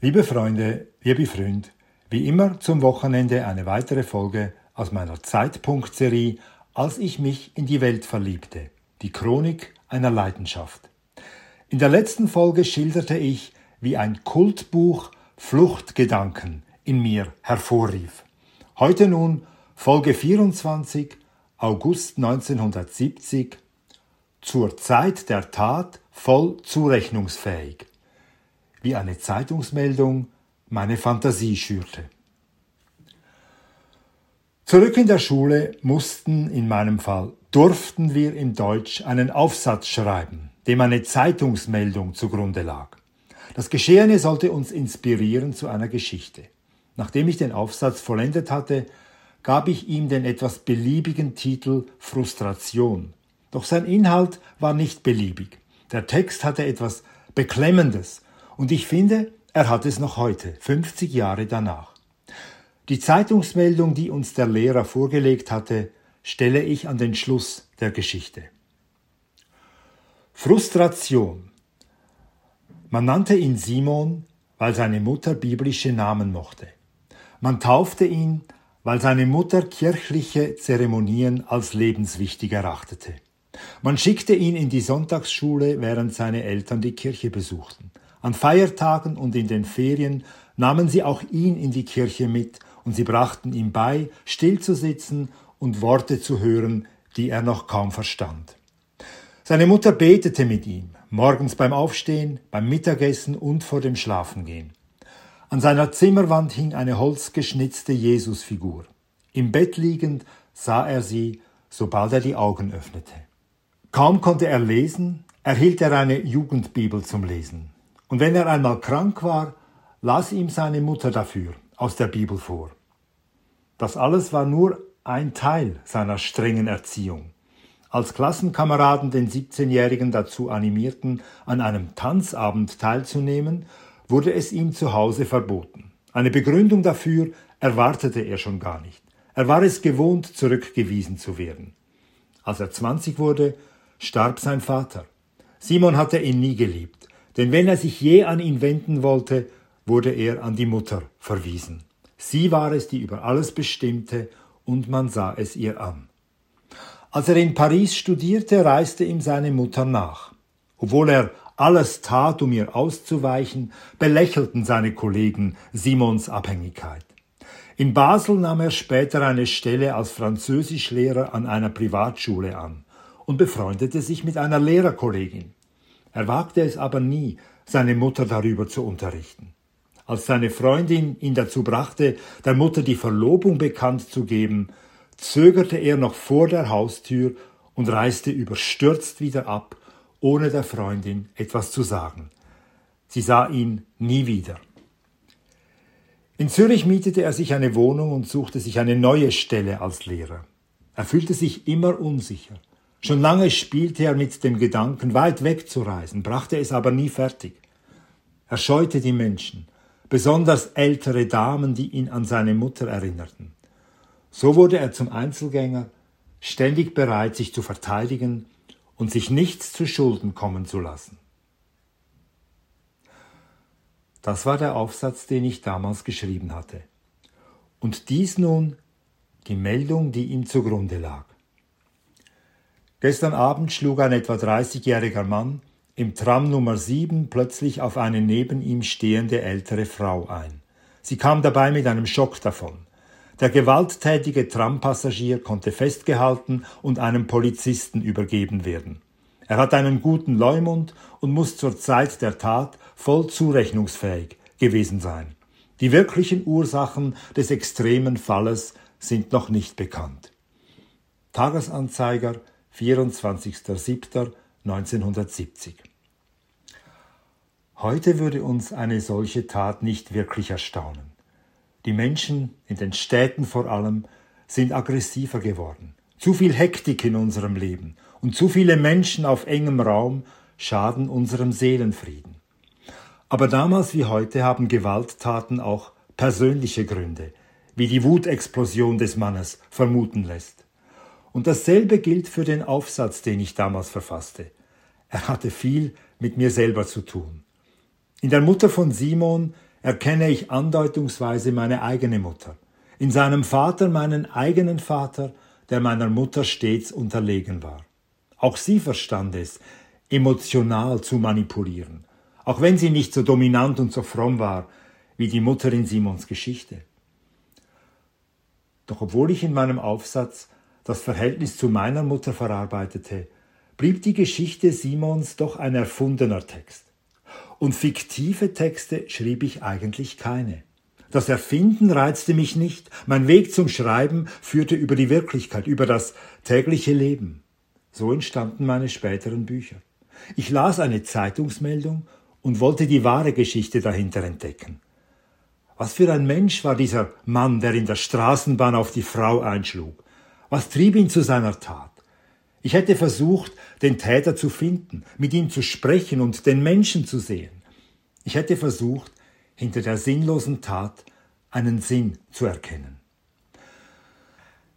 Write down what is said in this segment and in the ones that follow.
Liebe Freunde, liebe Freund, wie immer zum Wochenende eine weitere Folge aus meiner Zeitpunkt-Serie, als ich mich in die Welt verliebte, die Chronik einer Leidenschaft. In der letzten Folge schilderte ich, wie ein Kultbuch Fluchtgedanken in mir hervorrief. Heute nun Folge 24, August 1970, zur Zeit der Tat voll zurechnungsfähig wie eine Zeitungsmeldung meine Fantasie schürte. Zurück in der Schule mussten, in meinem Fall, durften wir in Deutsch einen Aufsatz schreiben, dem eine Zeitungsmeldung zugrunde lag. Das Geschehene sollte uns inspirieren zu einer Geschichte. Nachdem ich den Aufsatz vollendet hatte, gab ich ihm den etwas beliebigen Titel Frustration. Doch sein Inhalt war nicht beliebig. Der Text hatte etwas Beklemmendes und ich finde, er hat es noch heute, 50 Jahre danach. Die Zeitungsmeldung, die uns der Lehrer vorgelegt hatte, stelle ich an den Schluss der Geschichte. Frustration. Man nannte ihn Simon, weil seine Mutter biblische Namen mochte. Man taufte ihn, weil seine Mutter kirchliche Zeremonien als lebenswichtig erachtete. Man schickte ihn in die Sonntagsschule, während seine Eltern die Kirche besuchten. An Feiertagen und in den Ferien nahmen sie auch ihn in die Kirche mit und sie brachten ihm bei, still zu sitzen und Worte zu hören, die er noch kaum verstand. Seine Mutter betete mit ihm, morgens beim Aufstehen, beim Mittagessen und vor dem Schlafengehen. An seiner Zimmerwand hing eine holzgeschnitzte Jesusfigur. Im Bett liegend sah er sie, sobald er die Augen öffnete. Kaum konnte er lesen, erhielt er eine Jugendbibel zum Lesen. Und wenn er einmal krank war, las ihm seine Mutter dafür aus der Bibel vor. Das alles war nur ein Teil seiner strengen Erziehung. Als Klassenkameraden den 17-Jährigen dazu animierten, an einem Tanzabend teilzunehmen, wurde es ihm zu Hause verboten. Eine Begründung dafür erwartete er schon gar nicht. Er war es gewohnt, zurückgewiesen zu werden. Als er 20 wurde, starb sein Vater. Simon hatte ihn nie geliebt. Denn wenn er sich je an ihn wenden wollte, wurde er an die Mutter verwiesen. Sie war es, die über alles bestimmte, und man sah es ihr an. Als er in Paris studierte, reiste ihm seine Mutter nach. Obwohl er alles tat, um ihr auszuweichen, belächelten seine Kollegen Simons Abhängigkeit. In Basel nahm er später eine Stelle als Französischlehrer an einer Privatschule an und befreundete sich mit einer Lehrerkollegin. Er wagte es aber nie, seine Mutter darüber zu unterrichten. Als seine Freundin ihn dazu brachte, der Mutter die Verlobung bekannt zu geben, zögerte er noch vor der Haustür und reiste überstürzt wieder ab, ohne der Freundin etwas zu sagen. Sie sah ihn nie wieder. In Zürich mietete er sich eine Wohnung und suchte sich eine neue Stelle als Lehrer. Er fühlte sich immer unsicher. Schon lange spielte er mit dem Gedanken, weit wegzureisen, brachte es aber nie fertig. Er scheute die Menschen, besonders ältere Damen, die ihn an seine Mutter erinnerten. So wurde er zum Einzelgänger, ständig bereit, sich zu verteidigen und sich nichts zu Schulden kommen zu lassen. Das war der Aufsatz, den ich damals geschrieben hatte. Und dies nun die Meldung, die ihm zugrunde lag. Gestern Abend schlug ein etwa 30-jähriger Mann im Tram Nummer 7 plötzlich auf eine neben ihm stehende ältere Frau ein. Sie kam dabei mit einem Schock davon. Der gewalttätige Trampassagier konnte festgehalten und einem Polizisten übergeben werden. Er hat einen guten Leumund und muss zur Zeit der Tat voll zurechnungsfähig gewesen sein. Die wirklichen Ursachen des extremen Falles sind noch nicht bekannt. Tagesanzeiger 24.07.1970. Heute würde uns eine solche Tat nicht wirklich erstaunen. Die Menschen, in den Städten vor allem, sind aggressiver geworden. Zu viel Hektik in unserem Leben und zu viele Menschen auf engem Raum schaden unserem Seelenfrieden. Aber damals wie heute haben Gewalttaten auch persönliche Gründe, wie die Wutexplosion des Mannes vermuten lässt. Und dasselbe gilt für den Aufsatz, den ich damals verfasste. Er hatte viel mit mir selber zu tun. In der Mutter von Simon erkenne ich andeutungsweise meine eigene Mutter, in seinem Vater meinen eigenen Vater, der meiner Mutter stets unterlegen war. Auch sie verstand es, emotional zu manipulieren, auch wenn sie nicht so dominant und so fromm war wie die Mutter in Simons Geschichte. Doch obwohl ich in meinem Aufsatz das Verhältnis zu meiner Mutter verarbeitete, blieb die Geschichte Simons doch ein erfundener Text. Und fiktive Texte schrieb ich eigentlich keine. Das Erfinden reizte mich nicht, mein Weg zum Schreiben führte über die Wirklichkeit, über das tägliche Leben. So entstanden meine späteren Bücher. Ich las eine Zeitungsmeldung und wollte die wahre Geschichte dahinter entdecken. Was für ein Mensch war dieser Mann, der in der Straßenbahn auf die Frau einschlug? Was trieb ihn zu seiner Tat? Ich hätte versucht, den Täter zu finden, mit ihm zu sprechen und den Menschen zu sehen. Ich hätte versucht, hinter der sinnlosen Tat einen Sinn zu erkennen.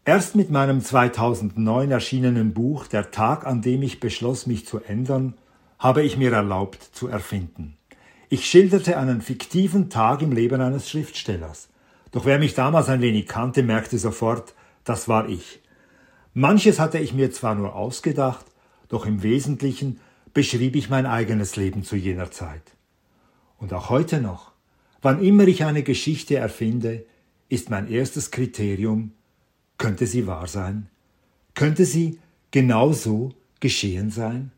Erst mit meinem 2009 erschienenen Buch Der Tag, an dem ich beschloss, mich zu ändern, habe ich mir erlaubt zu erfinden. Ich schilderte einen fiktiven Tag im Leben eines Schriftstellers. Doch wer mich damals ein wenig kannte, merkte sofort, das war ich. Manches hatte ich mir zwar nur ausgedacht, doch im Wesentlichen beschrieb ich mein eigenes Leben zu jener Zeit. Und auch heute noch, wann immer ich eine Geschichte erfinde, ist mein erstes Kriterium, könnte sie wahr sein? Könnte sie genau so geschehen sein?